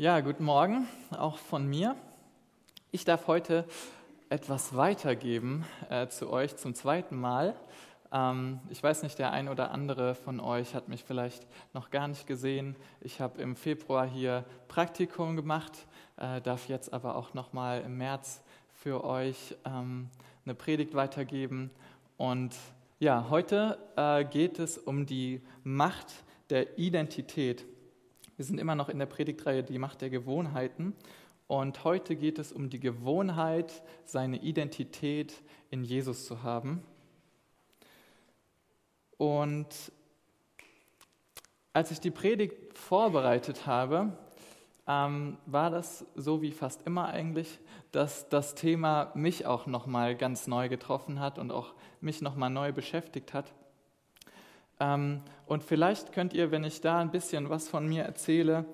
Ja, guten Morgen auch von mir. Ich darf heute etwas weitergeben äh, zu euch zum zweiten Mal. Ähm, ich weiß nicht, der ein oder andere von euch hat mich vielleicht noch gar nicht gesehen. Ich habe im Februar hier Praktikum gemacht, äh, darf jetzt aber auch noch mal im März für euch ähm, eine Predigt weitergeben. Und ja, heute äh, geht es um die Macht der Identität. Wir sind immer noch in der Predigtreihe Die Macht der Gewohnheiten. Und heute geht es um die Gewohnheit, seine Identität in Jesus zu haben. Und als ich die Predigt vorbereitet habe, ähm, war das so wie fast immer eigentlich, dass das Thema mich auch nochmal ganz neu getroffen hat und auch mich nochmal neu beschäftigt hat. Ähm, und vielleicht könnt ihr, wenn ich da ein bisschen was von mir erzähle,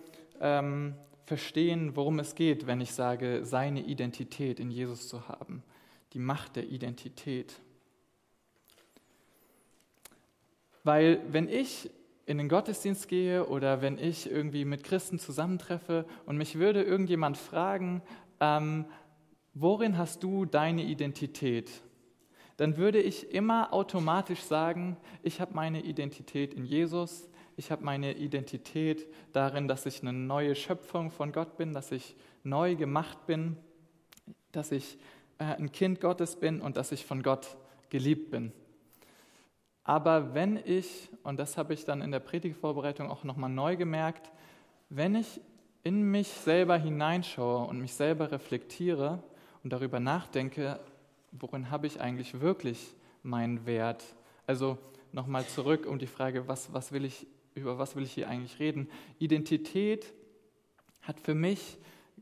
ähm, verstehen, worum es geht, wenn ich sage, seine Identität in Jesus zu haben. Die Macht der Identität. Weil wenn ich in den Gottesdienst gehe oder wenn ich irgendwie mit Christen zusammentreffe und mich würde irgendjemand fragen, ähm, worin hast du deine Identität? Dann würde ich immer automatisch sagen, ich habe meine Identität in Jesus, ich habe meine Identität darin, dass ich eine neue Schöpfung von Gott bin, dass ich neu gemacht bin, dass ich äh, ein Kind Gottes bin und dass ich von Gott geliebt bin. Aber wenn ich, und das habe ich dann in der Predigtvorbereitung auch nochmal neu gemerkt, wenn ich in mich selber hineinschaue und mich selber reflektiere und darüber nachdenke, worin habe ich eigentlich wirklich meinen Wert? Also nochmal zurück um die Frage, was, was will ich, über was will ich hier eigentlich reden? Identität hat für mich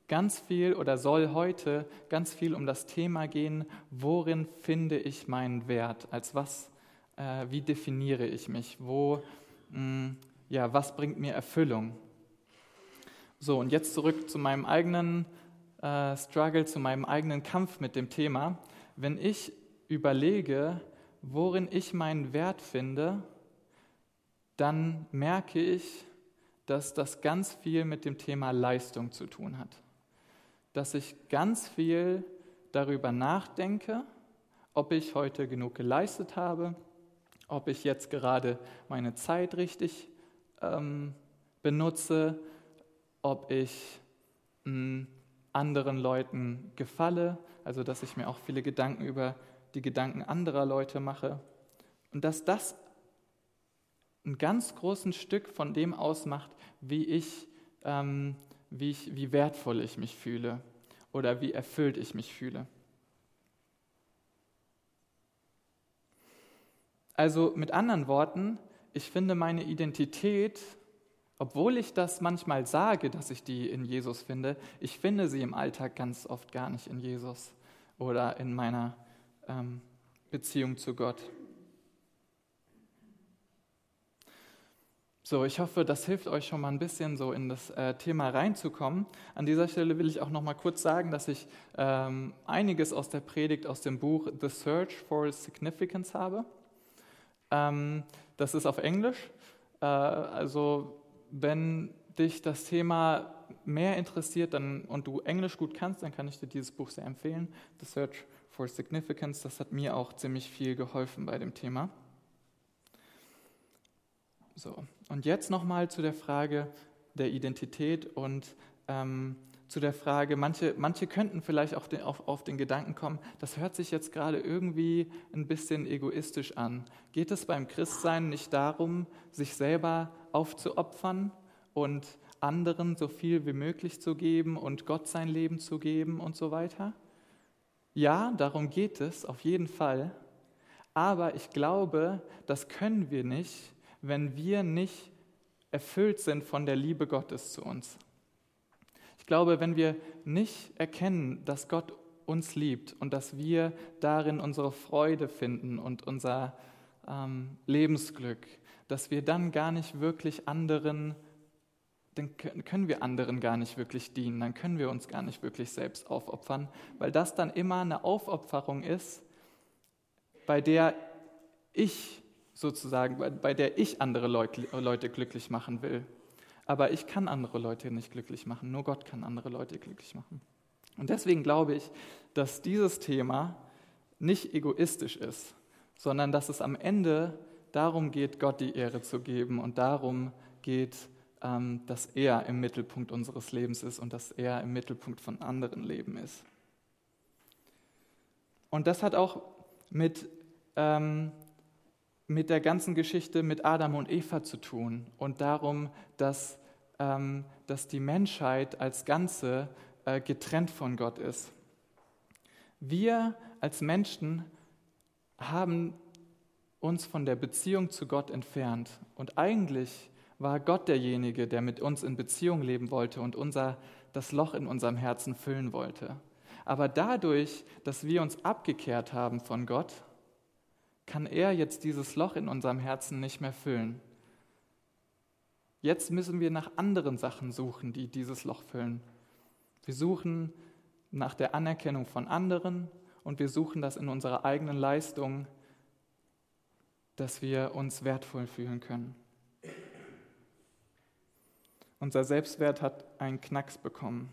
ganz viel oder soll heute ganz viel um das Thema gehen, worin finde ich meinen Wert? Als was, äh, wie definiere ich mich? Wo, mh, hm, ja, was bringt mir Erfüllung? So, und jetzt zurück zu meinem eigenen äh, Struggle, zu meinem eigenen Kampf mit dem Thema wenn ich überlege, worin ich meinen Wert finde, dann merke ich, dass das ganz viel mit dem Thema Leistung zu tun hat. Dass ich ganz viel darüber nachdenke, ob ich heute genug geleistet habe, ob ich jetzt gerade meine Zeit richtig ähm, benutze, ob ich mh, hm, anderen Leuten gefalle, also dass ich mir auch viele Gedanken über die Gedanken anderer Leute mache und dass das ein ganz großes Stück von dem ausmacht, wie ich, ähm, wie ich, wie wertvoll ich mich fühle oder wie erfüllt ich mich fühle. Also mit anderen Worten, ich finde meine Identität obwohl ich das manchmal sage, dass ich die in Jesus finde, ich finde sie im Alltag ganz oft gar nicht in Jesus oder in meiner ähm, Beziehung zu Gott. So, ich hoffe, das hilft euch schon mal ein bisschen so in das äh, Thema reinzukommen. An dieser Stelle will ich auch noch mal kurz sagen, dass ich ähm, einiges aus der Predigt aus dem Buch The Search for Significance habe. Ähm, das ist auf Englisch. Äh, also wenn dich das Thema mehr interessiert dann, und du Englisch gut kannst, dann kann ich dir dieses Buch sehr empfehlen. The Search for Significance, das hat mir auch ziemlich viel geholfen bei dem Thema. So, und jetzt nochmal zu der Frage der Identität und ähm, zu der Frage, manche, manche könnten vielleicht auch den, auf, auf den Gedanken kommen, das hört sich jetzt gerade irgendwie ein bisschen egoistisch an. Geht es beim Christsein nicht darum, sich selber aufzuopfern und anderen so viel wie möglich zu geben und Gott sein Leben zu geben und so weiter? Ja, darum geht es auf jeden Fall. Aber ich glaube, das können wir nicht, wenn wir nicht erfüllt sind von der Liebe Gottes zu uns. Ich glaube, wenn wir nicht erkennen, dass Gott uns liebt und dass wir darin unsere Freude finden und unser ähm, Lebensglück, dass wir dann gar nicht wirklich anderen, dann können wir anderen gar nicht wirklich dienen, dann können wir uns gar nicht wirklich selbst aufopfern, weil das dann immer eine Aufopferung ist, bei der ich sozusagen, bei der ich andere Leute, Leute glücklich machen will. Aber ich kann andere Leute nicht glücklich machen. Nur Gott kann andere Leute glücklich machen. Und deswegen glaube ich, dass dieses Thema nicht egoistisch ist, sondern dass es am Ende darum geht, Gott die Ehre zu geben und darum geht, ähm, dass er im Mittelpunkt unseres Lebens ist und dass er im Mittelpunkt von anderen Leben ist. Und das hat auch mit, ähm, mit der ganzen Geschichte mit Adam und Eva zu tun und darum, dass, dass die Menschheit als Ganze äh, getrennt von Gott ist. Wir als Menschen haben uns von der Beziehung zu Gott entfernt. Und eigentlich war Gott derjenige, der mit uns in Beziehung leben wollte und unser, das Loch in unserem Herzen füllen wollte. Aber dadurch, dass wir uns abgekehrt haben von Gott, kann er jetzt dieses Loch in unserem Herzen nicht mehr füllen. Jetzt müssen wir nach anderen Sachen suchen, die dieses Loch füllen. Wir suchen nach der Anerkennung von anderen und wir suchen das in unserer eigenen Leistung, dass wir uns wertvoll fühlen können. Unser Selbstwert hat einen Knacks bekommen.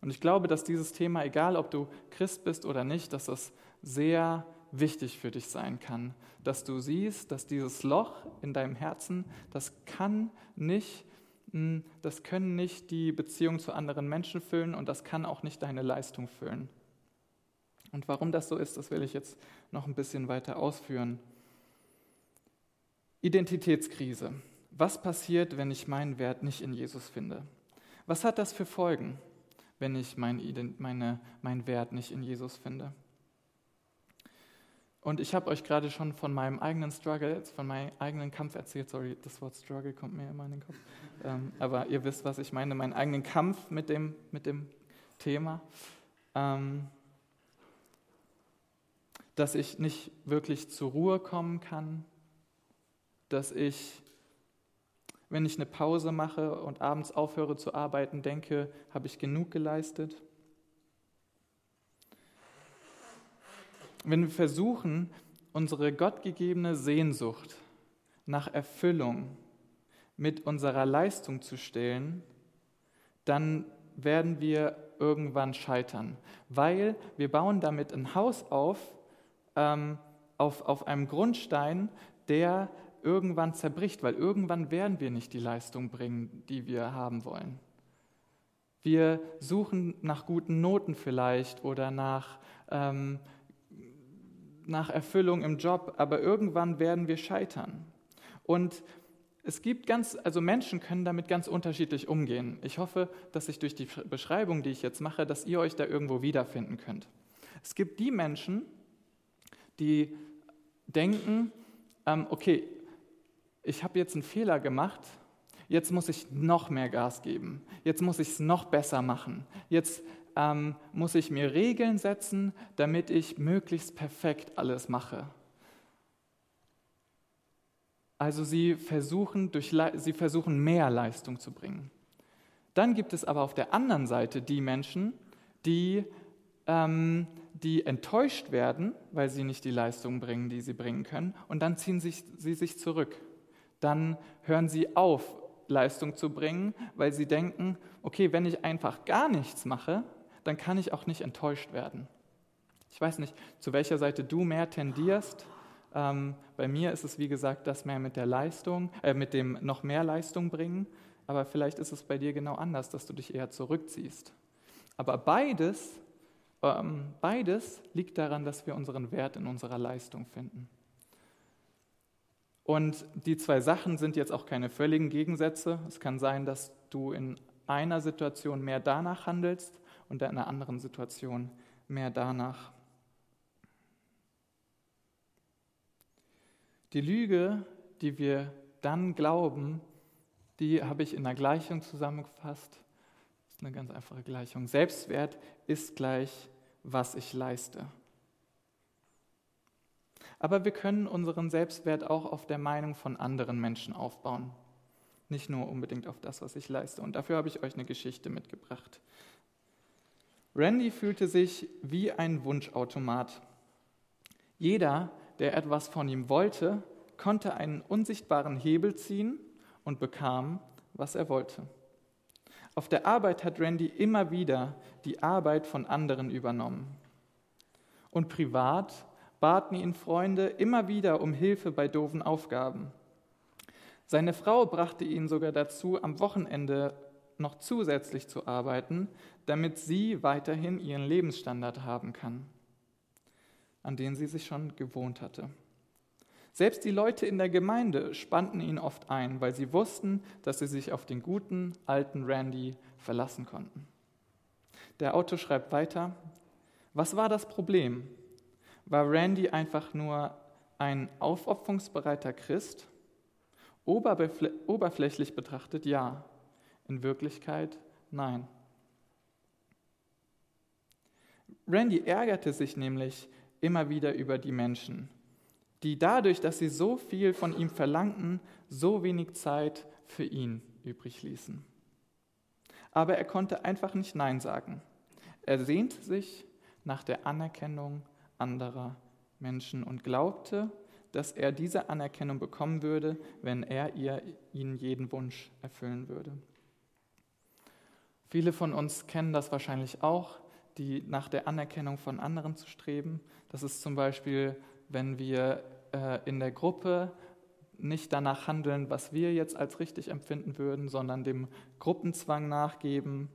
Und ich glaube, dass dieses Thema, egal ob du Christ bist oder nicht, dass das sehr wichtig für dich sein kann. Dass du siehst, dass dieses Loch in deinem Herzen, das kann nicht, hm, das können nicht die Beziehung zu anderen Menschen füllen und das kann auch nicht deine Leistung füllen. Und warum das so ist, das will ich jetzt noch ein bisschen weiter ausführen. Identitätskrise. Was passiert, wenn ich meinen Wert nicht in Jesus finde? Was hat das für Folgen, wenn ich mein, meine, meinen Wert nicht in Jesus finde? Und ich habe euch gerade schon von meinem eigenen Struggle, von meinem eigenen Kampf erzählt. Sorry, das Wort Struggle kommt mir immer in den Kopf. Ähm, aber ihr wisst, was ich meine, meinen eigenen Kampf mit dem, mit dem Thema. Ähm, dass ich nicht wirklich zur Ruhe kommen kann, dass ich, wenn ich eine Pause mache und abends aufhöre zu arbeiten, denke, habe ich genug geleistet? Wenn wir versuchen, unsere gottgegebene Sehnsucht nach Erfüllung mit unserer Leistung zu stellen, dann werden wir irgendwann scheitern, weil wir bauen damit ein Haus auf, ähm, auf, auf einem Grundstein, der irgendwann zerbricht, weil irgendwann werden wir nicht die Leistung bringen, die wir haben wollen. Wir suchen nach guten Noten vielleicht oder nach, ähm, nach Erfüllung im Job, aber irgendwann werden wir scheitern. Und es gibt ganz, also Menschen können damit ganz unterschiedlich umgehen. Ich hoffe, dass ich durch die Beschreibung, die ich jetzt mache, dass ihr euch da irgendwo wiederfinden könnt. Es gibt die Menschen, die denken, ähm, okay, ich habe jetzt einen Fehler gemacht, jetzt muss ich noch mehr Gas geben, jetzt muss ich es noch besser machen, jetzt ähm, muss ich mir Regeln setzen, damit ich möglichst perfekt alles mache. Also sie versuchen, durch, sie versuchen mehr Leistung zu bringen. Dann gibt es aber auf der anderen Seite die Menschen, die, ähm, die enttäuscht werden, weil sie nicht die Leistung bringen, die sie bringen können, und dann ziehen sich, sie sich zurück dann hören sie auf, Leistung zu bringen, weil sie denken, okay, wenn ich einfach gar nichts mache, dann kann ich auch nicht enttäuscht werden. Ich weiß nicht, zu welcher Seite du mehr tendierst. Ähm, bei mir ist es, wie gesagt, das mehr mit der Leistung, äh, mit dem noch mehr Leistung bringen. Aber vielleicht ist es bei dir genau anders, dass du dich eher zurückziehst. Aber beides, ähm, beides liegt daran, dass wir unseren Wert in unserer Leistung finden. Und die zwei Sachen sind jetzt auch keine völligen Gegensätze. Es kann sein, dass du in einer Situation mehr danach handelst und in einer anderen Situation mehr danach. Die Lüge, die wir dann glauben, die habe ich in der Gleichung zusammengefasst. Das ist eine ganz einfache Gleichung. Selbstwert ist gleich, was ich leiste. Aber wir können unseren Selbstwert auch auf der Meinung von anderen Menschen aufbauen. Nicht nur unbedingt auf das, was ich leiste. Und dafür habe ich euch eine Geschichte mitgebracht. Randy fühlte sich wie ein Wunschautomat. Jeder, der etwas von ihm wollte, konnte einen unsichtbaren Hebel ziehen und bekam, was er wollte. Auf der Arbeit hat Randy immer wieder die Arbeit von anderen übernommen. Und privat baten ihn Freunde immer wieder um Hilfe bei doofen Aufgaben. Seine Frau brachte ihn sogar dazu, am Wochenende noch zusätzlich zu arbeiten, damit sie weiterhin ihren Lebensstandard haben kann, an den sie sich schon gewohnt hatte. Selbst die Leute in der Gemeinde spannten ihn oft ein, weil sie wussten, dass sie sich auf den guten alten Randy verlassen konnten. Der Autor schreibt weiter, was war das Problem? War Randy einfach nur ein aufopferungsbereiter Christ? Oberflächlich betrachtet ja, in Wirklichkeit nein. Randy ärgerte sich nämlich immer wieder über die Menschen, die dadurch, dass sie so viel von ihm verlangten, so wenig Zeit für ihn übrig ließen. Aber er konnte einfach nicht Nein sagen. Er sehnte sich nach der Anerkennung anderer Menschen und glaubte, dass er diese Anerkennung bekommen würde, wenn er ihr, ihnen jeden Wunsch erfüllen würde. Viele von uns kennen das wahrscheinlich auch, die nach der Anerkennung von anderen zu streben. Das ist zum Beispiel, wenn wir äh, in der Gruppe nicht danach handeln, was wir jetzt als richtig empfinden würden, sondern dem Gruppenzwang nachgeben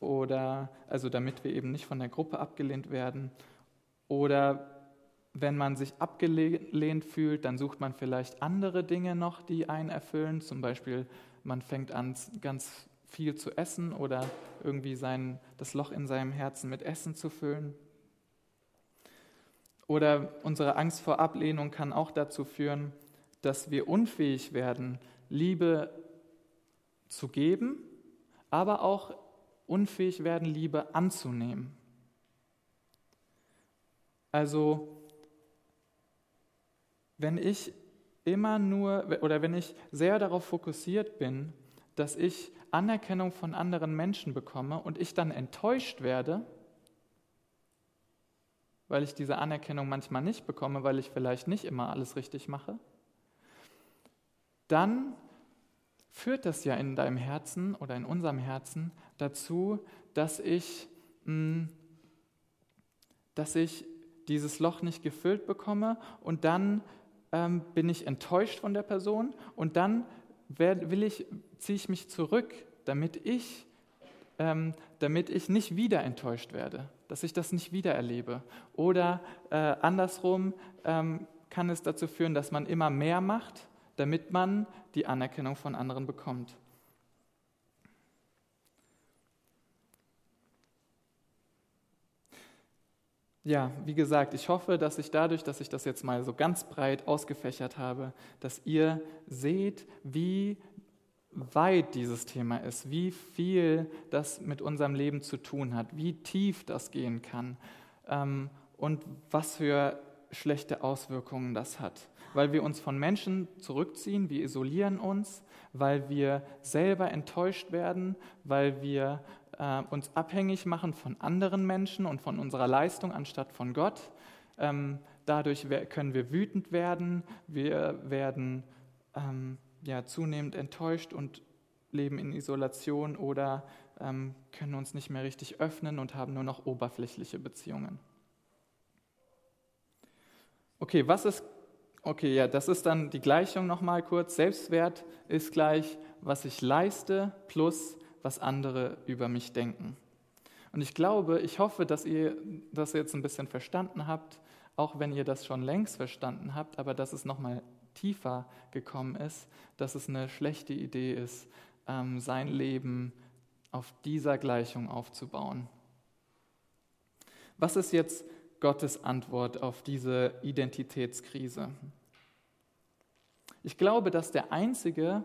oder also damit wir eben nicht von der Gruppe abgelehnt werden oder wenn man sich abgelehnt fühlt, dann sucht man vielleicht andere Dinge noch, die einen erfüllen. Zum Beispiel, man fängt an, ganz viel zu essen oder irgendwie sein, das Loch in seinem Herzen mit Essen zu füllen. Oder unsere Angst vor Ablehnung kann auch dazu führen, dass wir unfähig werden, Liebe zu geben, aber auch unfähig werden, Liebe anzunehmen. Also wenn ich immer nur oder wenn ich sehr darauf fokussiert bin, dass ich Anerkennung von anderen Menschen bekomme und ich dann enttäuscht werde, weil ich diese Anerkennung manchmal nicht bekomme, weil ich vielleicht nicht immer alles richtig mache, dann führt das ja in deinem Herzen oder in unserem Herzen dazu, dass ich, hm, dass ich dieses Loch nicht gefüllt bekomme und dann ähm, bin ich enttäuscht von der Person und dann will ich, ziehe ich mich zurück, damit ich, ähm, damit ich nicht wieder enttäuscht werde, dass ich das nicht wieder erlebe. Oder äh, andersrum ähm, kann es dazu führen, dass man immer mehr macht, damit man die Anerkennung von anderen bekommt. Ja, wie gesagt, ich hoffe, dass ich dadurch, dass ich das jetzt mal so ganz breit ausgefächert habe, dass ihr seht, wie weit dieses Thema ist, wie viel das mit unserem Leben zu tun hat, wie tief das gehen kann ähm, und was für schlechte Auswirkungen das hat. Weil wir uns von Menschen zurückziehen, wir isolieren uns, weil wir selber enttäuscht werden, weil wir äh, uns abhängig machen von anderen Menschen und von unserer Leistung anstatt von Gott. Ähm, dadurch können wir wütend werden, wir werden ähm, ja, zunehmend enttäuscht und leben in Isolation oder ähm, können uns nicht mehr richtig öffnen und haben nur noch oberflächliche Beziehungen. Okay, was ist, okay, ja, das ist dann die Gleichung nochmal kurz. Selbstwert ist gleich, was ich leiste plus was andere über mich denken. Und ich glaube, ich hoffe, dass ihr das jetzt ein bisschen verstanden habt, auch wenn ihr das schon längst verstanden habt, aber dass es nochmal tiefer gekommen ist, dass es eine schlechte Idee ist, ähm, sein Leben auf dieser Gleichung aufzubauen. Was ist jetzt Gottes Antwort auf diese Identitätskrise? Ich glaube, dass der Einzige,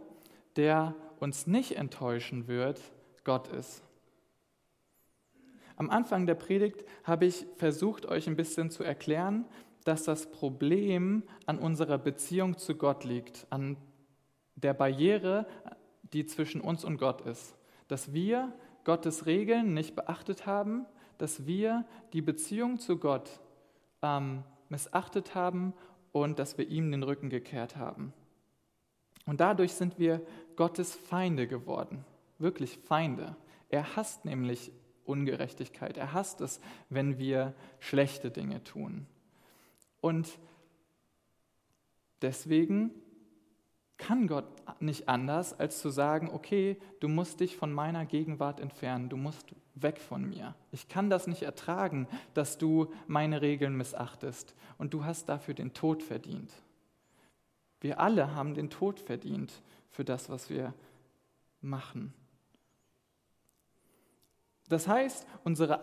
der uns nicht enttäuschen wird, Gott ist. Am Anfang der Predigt habe ich versucht, euch ein bisschen zu erklären, dass das Problem an unserer Beziehung zu Gott liegt, an der Barriere, die zwischen uns und Gott ist. Dass wir Gottes Regeln nicht beachtet haben, dass wir die Beziehung zu Gott ähm, missachtet haben und dass wir ihm den Rücken gekehrt haben. Und dadurch sind wir Gottes Feinde geworden, wirklich Feinde. Er hasst nämlich Ungerechtigkeit. Er hasst es, wenn wir schlechte Dinge tun. Und deswegen kann Gott nicht anders, als zu sagen, okay, du musst dich von meiner Gegenwart entfernen, du musst weg von mir. Ich kann das nicht ertragen, dass du meine Regeln missachtest und du hast dafür den Tod verdient. Wir alle haben den Tod verdient für das, was wir machen. Das heißt,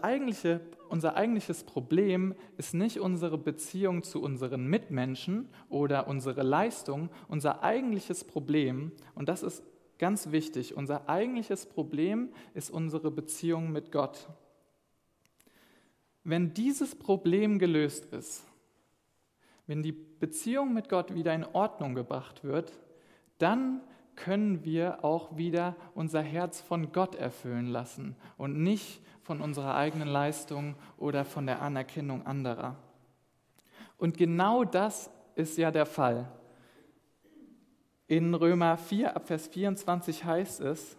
eigentliche, unser eigentliches Problem ist nicht unsere Beziehung zu unseren Mitmenschen oder unsere Leistung. Unser eigentliches Problem, und das ist ganz wichtig, unser eigentliches Problem ist unsere Beziehung mit Gott. Wenn dieses Problem gelöst ist, wenn die Beziehung mit Gott wieder in Ordnung gebracht wird, dann können wir auch wieder unser Herz von Gott erfüllen lassen und nicht von unserer eigenen Leistung oder von der Anerkennung anderer. Und genau das ist ja der Fall. In Römer 4 ab Vers 24 heißt es,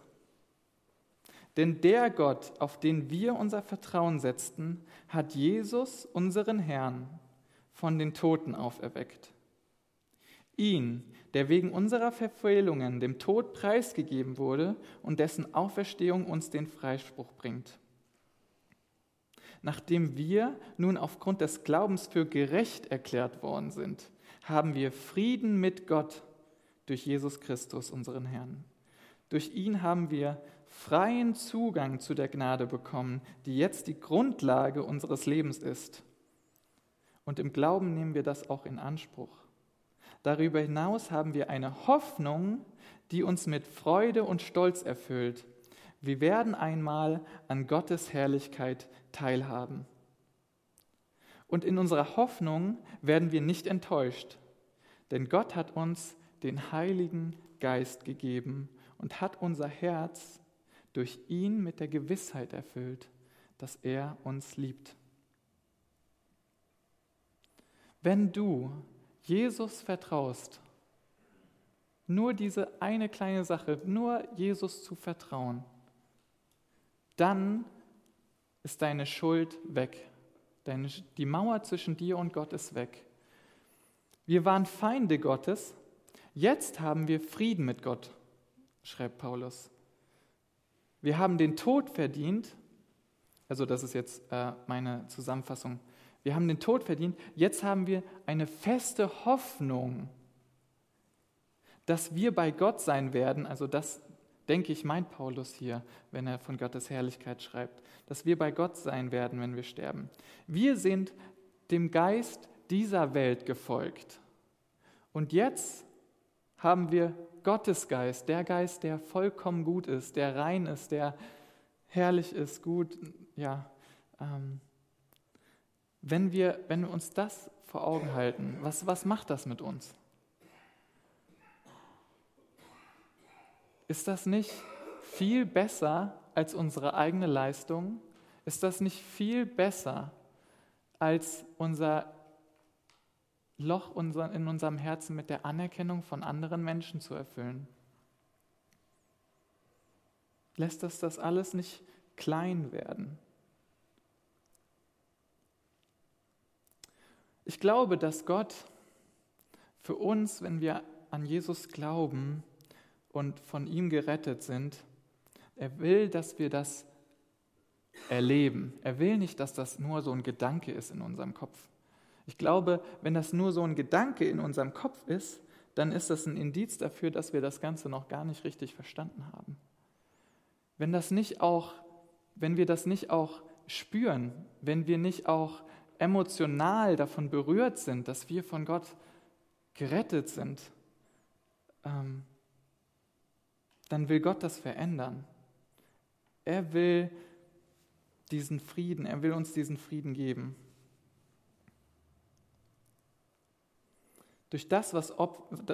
denn der Gott, auf den wir unser Vertrauen setzten, hat Jesus, unseren Herrn, von den Toten auferweckt. Ihn, der wegen unserer Verfehlungen dem Tod preisgegeben wurde und dessen Auferstehung uns den Freispruch bringt. Nachdem wir nun aufgrund des Glaubens für gerecht erklärt worden sind, haben wir Frieden mit Gott durch Jesus Christus, unseren Herrn. Durch ihn haben wir freien Zugang zu der Gnade bekommen, die jetzt die Grundlage unseres Lebens ist. Und im Glauben nehmen wir das auch in Anspruch. Darüber hinaus haben wir eine Hoffnung, die uns mit Freude und Stolz erfüllt. Wir werden einmal an Gottes Herrlichkeit teilhaben. Und in unserer Hoffnung werden wir nicht enttäuscht, denn Gott hat uns den Heiligen Geist gegeben und hat unser Herz durch ihn mit der Gewissheit erfüllt, dass er uns liebt. Wenn du Jesus vertraust, nur diese eine kleine Sache, nur Jesus zu vertrauen, dann ist deine Schuld weg. Deine, die Mauer zwischen dir und Gott ist weg. Wir waren Feinde Gottes, jetzt haben wir Frieden mit Gott, schreibt Paulus. Wir haben den Tod verdient, also das ist jetzt äh, meine Zusammenfassung wir haben den Tod verdient. Jetzt haben wir eine feste Hoffnung, dass wir bei Gott sein werden. Also das, denke ich, meint Paulus hier, wenn er von Gottes Herrlichkeit schreibt, dass wir bei Gott sein werden, wenn wir sterben. Wir sind dem Geist dieser Welt gefolgt. Und jetzt haben wir Gottes Geist, der Geist, der vollkommen gut ist, der rein ist, der herrlich ist, gut, ja, ähm, wenn wir, wenn wir uns das vor Augen halten, was, was macht das mit uns? Ist das nicht viel besser als unsere eigene Leistung? Ist das nicht viel besser als unser Loch in unserem Herzen mit der Anerkennung von anderen Menschen zu erfüllen? Lässt das das alles nicht klein werden? Ich glaube, dass Gott für uns, wenn wir an Jesus glauben und von ihm gerettet sind, er will, dass wir das erleben. Er will nicht, dass das nur so ein Gedanke ist in unserem Kopf. Ich glaube, wenn das nur so ein Gedanke in unserem Kopf ist, dann ist das ein Indiz dafür, dass wir das Ganze noch gar nicht richtig verstanden haben. Wenn das nicht auch, wenn wir das nicht auch spüren, wenn wir nicht auch emotional davon berührt sind, dass wir von Gott gerettet sind, ähm, dann will Gott das verändern. Er will diesen Frieden, er will uns diesen Frieden geben. Durch das, was,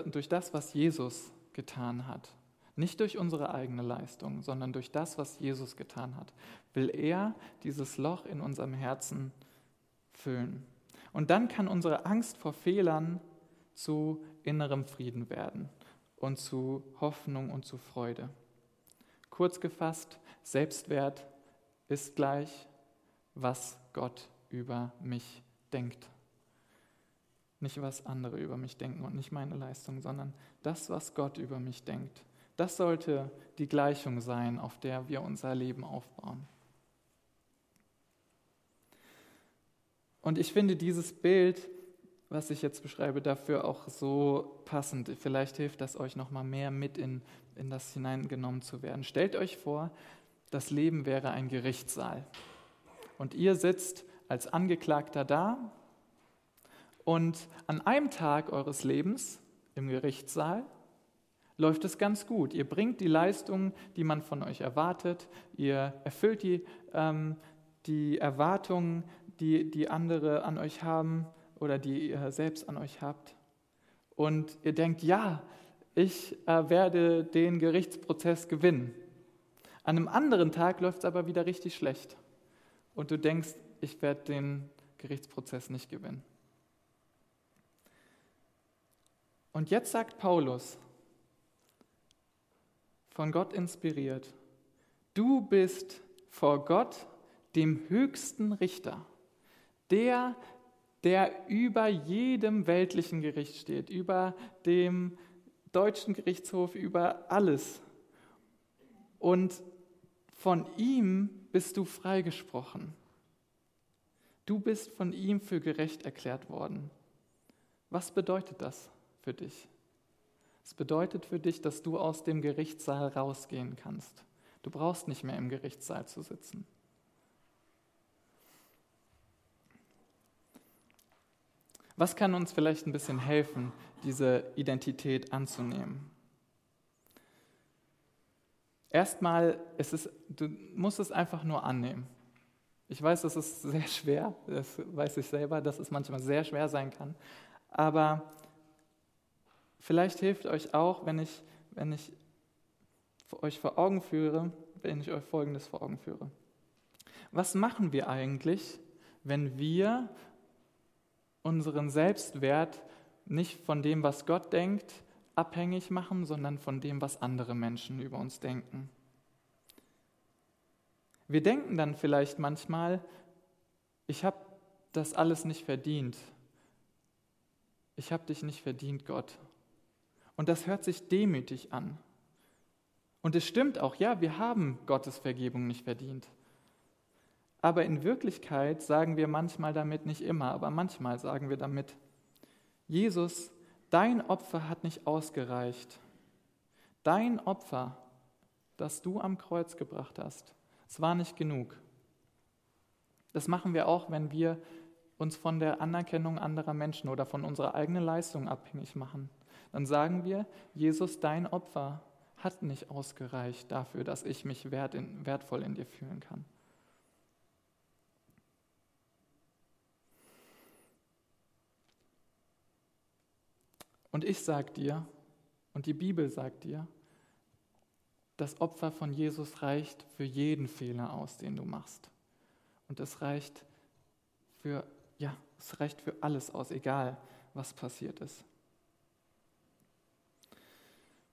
durch das, was Jesus getan hat, nicht durch unsere eigene Leistung, sondern durch das, was Jesus getan hat, will er dieses Loch in unserem Herzen füllen. Und dann kann unsere Angst vor Fehlern zu innerem Frieden werden. und zu Hoffnung und zu Freude. Kurz gefasst, Selbstwert ist gleich, was Gott über mich denkt. Nicht, was andere über mich denken und nicht meine Leistung, sondern das, was Gott über mich denkt. Das sollte die Gleichung sein, auf der wir unser Leben aufbauen. Und ich finde dieses Bild, was ich jetzt beschreibe, dafür auch so passend. Vielleicht hilft das euch noch mal mehr mit in, in das hineingenommen zu werden. Stellt euch vor, das Leben wäre ein Gerichtssaal. Und ihr sitzt als Angeklagter da und an einem Tag eures Lebens im Gerichtssaal läuft es ganz gut. Ihr bringt die Leistung, die man von euch erwartet. Ihr erfüllt die, ähm, die Erwartungen, die, die andere an euch haben oder die ihr selbst an euch habt. Und ihr denkt, ja, ich äh, werde den Gerichtsprozess gewinnen. An einem anderen Tag läuft es aber wieder richtig schlecht. Und du denkst, ich werde den Gerichtsprozess nicht gewinnen. Und jetzt sagt Paulus, von Gott inspiriert, du bist vor Gott, dem höchsten Richter, der, der über jedem weltlichen Gericht steht, über dem deutschen Gerichtshof, über alles. Und von ihm bist du freigesprochen. Du bist von ihm für gerecht erklärt worden. Was bedeutet das für dich? Es bedeutet für dich, dass du aus dem Gerichtssaal rausgehen kannst. Du brauchst nicht mehr im Gerichtssaal zu sitzen. Was kann uns vielleicht ein bisschen helfen, diese Identität anzunehmen? Erstmal, ist du musst es einfach nur annehmen. Ich weiß, das ist sehr schwer, das weiß ich selber, dass es manchmal sehr schwer sein kann. Aber vielleicht hilft euch auch, wenn ich, wenn ich euch vor Augen führe, wenn ich euch Folgendes vor Augen führe. Was machen wir eigentlich, wenn wir unseren Selbstwert nicht von dem, was Gott denkt, abhängig machen, sondern von dem, was andere Menschen über uns denken? Wir denken dann vielleicht manchmal, ich habe das alles nicht verdient. Ich habe dich nicht verdient, Gott. Und das hört sich demütig an. Und es stimmt auch, ja, wir haben Gottes Vergebung nicht verdient. Aber in Wirklichkeit sagen wir manchmal damit nicht immer, aber manchmal sagen wir damit, Jesus, dein Opfer hat nicht ausgereicht. Dein Opfer, das du am Kreuz gebracht hast, es war nicht genug. Das machen wir auch, wenn wir uns von der Anerkennung anderer Menschen oder von unserer eigenen Leistung abhängig machen. Dann sagen wir, Jesus, dein Opfer hat nicht ausgereicht dafür, dass ich mich wertvoll in dir fühlen kann. Und ich sage dir, und die Bibel sagt dir, das Opfer von Jesus reicht für jeden Fehler aus, den du machst. Und es reicht für, ja, es reicht für alles aus, egal was passiert ist.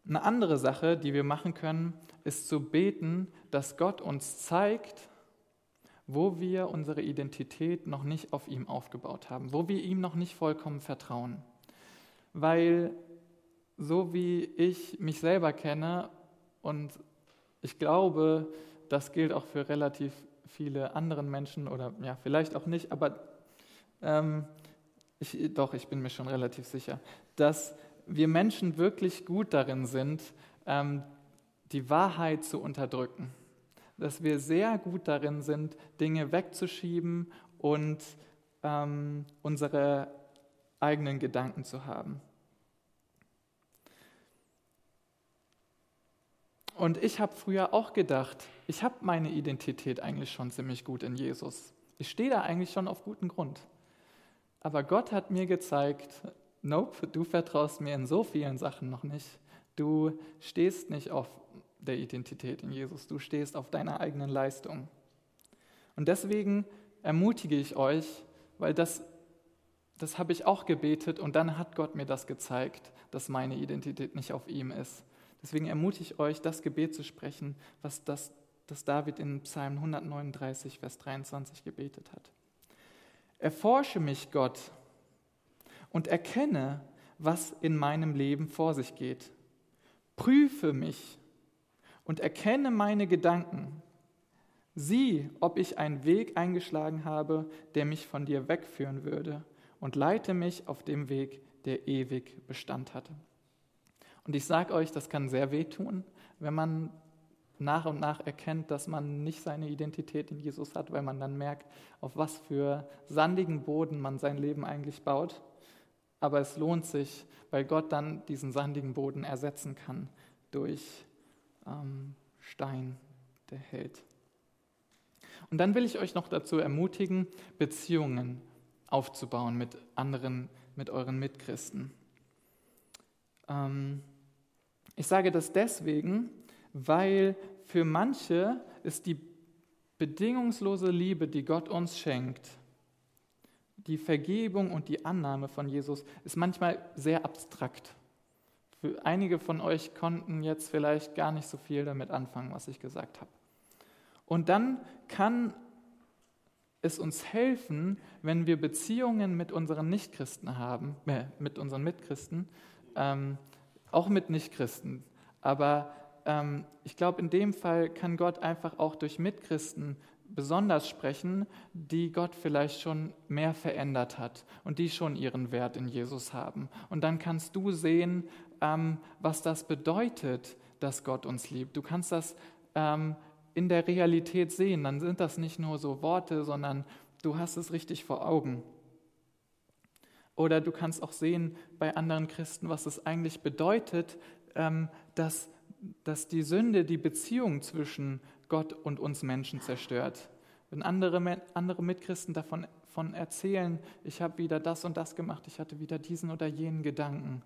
Eine andere Sache, die wir machen können, ist zu beten, dass Gott uns zeigt, wo wir unsere Identität noch nicht auf ihm aufgebaut haben, wo wir ihm noch nicht vollkommen vertrauen. Weil so wie ich mich selber kenne und ich glaube, das gilt auch für relativ viele andere Menschen oder ja, vielleicht auch nicht, aber ähm, ich, doch, ich bin mir schon relativ sicher, dass wir Menschen wirklich gut darin sind, ähm, die Wahrheit zu unterdrücken. Dass wir sehr gut darin sind, Dinge wegzuschieben und ähm, unsere eigenen Gedanken zu haben. Und ich habe früher auch gedacht, ich habe meine Identität eigentlich schon ziemlich gut in Jesus. Ich stehe da eigentlich schon auf guten Grund. Aber Gott hat mir gezeigt, nope, du vertraust mir in so vielen Sachen noch nicht. Du stehst nicht auf der Identität in Jesus, du stehst auf deiner eigenen Leistung. Und deswegen ermutige ich euch, weil das, das habe ich auch gebetet und dann hat Gott mir das gezeigt, dass meine Identität nicht auf ihm ist. Deswegen ermutige ich euch, das Gebet zu sprechen, was das, das David in Psalm 139, Vers 23 gebetet hat. Erforsche mich, Gott, und erkenne, was in meinem Leben vor sich geht. Prüfe mich und erkenne meine Gedanken. Sieh, ob ich einen Weg eingeschlagen habe, der mich von dir wegführen würde, und leite mich auf dem Weg, der ewig Bestand hatte. Und ich sage euch, das kann sehr wehtun, wenn man nach und nach erkennt, dass man nicht seine Identität in Jesus hat, weil man dann merkt, auf was für sandigen Boden man sein Leben eigentlich baut. Aber es lohnt sich, weil Gott dann diesen sandigen Boden ersetzen kann durch ähm, Stein, der hält. Und dann will ich euch noch dazu ermutigen, Beziehungen aufzubauen mit anderen, mit euren Mitchristen. Ähm, ich sage das deswegen, weil für manche ist die bedingungslose Liebe, die Gott uns schenkt, die Vergebung und die Annahme von Jesus, ist manchmal sehr abstrakt. Für einige von euch konnten jetzt vielleicht gar nicht so viel damit anfangen, was ich gesagt habe. Und dann kann es uns helfen, wenn wir Beziehungen mit unseren Nichtchristen haben, äh, mit unseren Mitchristen, ähm, auch mit Nichtchristen. Aber ähm, ich glaube, in dem Fall kann Gott einfach auch durch Mitchristen besonders sprechen, die Gott vielleicht schon mehr verändert hat und die schon ihren Wert in Jesus haben. Und dann kannst du sehen, ähm, was das bedeutet, dass Gott uns liebt. Du kannst das ähm, in der Realität sehen. Dann sind das nicht nur so Worte, sondern du hast es richtig vor Augen. Oder du kannst auch sehen bei anderen Christen, was es eigentlich bedeutet, ähm, dass, dass die Sünde die Beziehung zwischen Gott und uns Menschen zerstört. Wenn andere, andere Mitchristen davon, davon erzählen, ich habe wieder das und das gemacht, ich hatte wieder diesen oder jenen Gedanken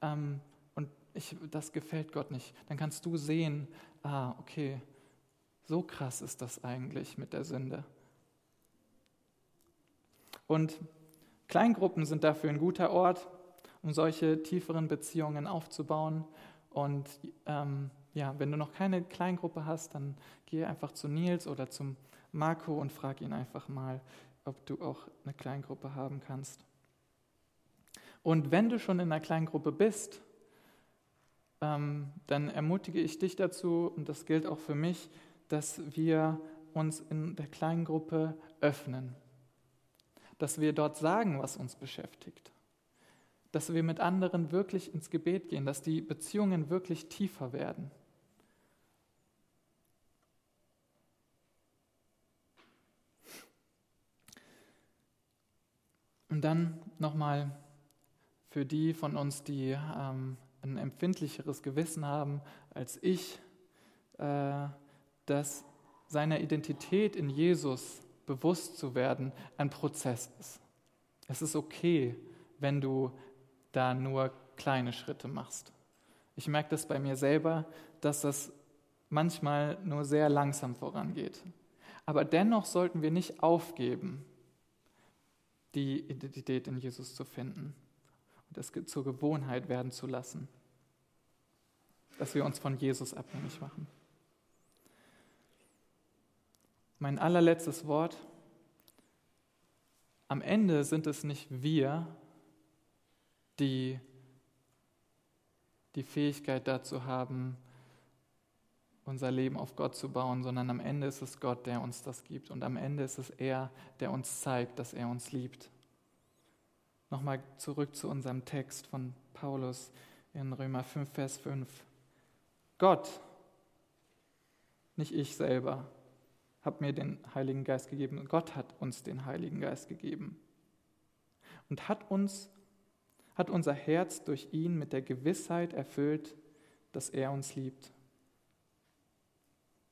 ähm, und ich, das gefällt Gott nicht, dann kannst du sehen, ah, okay, so krass ist das eigentlich mit der Sünde. Und Kleingruppen sind dafür ein guter Ort, um solche tieferen Beziehungen aufzubauen. Und ähm, ja, wenn du noch keine Kleingruppe hast, dann geh einfach zu Nils oder zum Marco und frag ihn einfach mal, ob du auch eine Kleingruppe haben kannst. Und wenn du schon in einer Kleingruppe bist, ähm, dann ermutige ich dich dazu, und das gilt auch für mich, dass wir uns in der kleinen Gruppe öffnen, dass wir dort sagen, was uns beschäftigt, dass wir mit anderen wirklich ins Gebet gehen, dass die Beziehungen wirklich tiefer werden. Und dann nochmal für die von uns, die ähm, ein empfindlicheres Gewissen haben als ich, äh, dass seiner Identität in Jesus bewusst zu werden ein Prozess ist. Es ist okay, wenn du da nur kleine Schritte machst. Ich merke das bei mir selber, dass das manchmal nur sehr langsam vorangeht. Aber dennoch sollten wir nicht aufgeben, die Identität in Jesus zu finden und es zur Gewohnheit werden zu lassen, dass wir uns von Jesus abhängig machen. Mein allerletztes Wort. Am Ende sind es nicht wir, die die Fähigkeit dazu haben, unser Leben auf Gott zu bauen, sondern am Ende ist es Gott, der uns das gibt. Und am Ende ist es er, der uns zeigt, dass er uns liebt. Nochmal zurück zu unserem Text von Paulus in Römer 5, Vers 5. Gott, nicht ich selber, hat mir den Heiligen Geist gegeben und Gott hat uns den Heiligen Geist gegeben und hat uns hat unser Herz durch ihn mit der Gewissheit erfüllt, dass er uns liebt.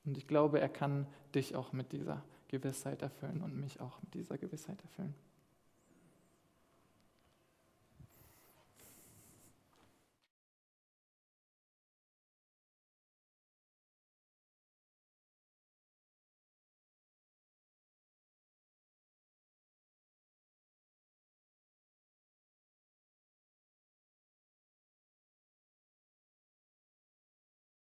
Und ich glaube, er kann dich auch mit dieser Gewissheit erfüllen und mich auch mit dieser Gewissheit erfüllen.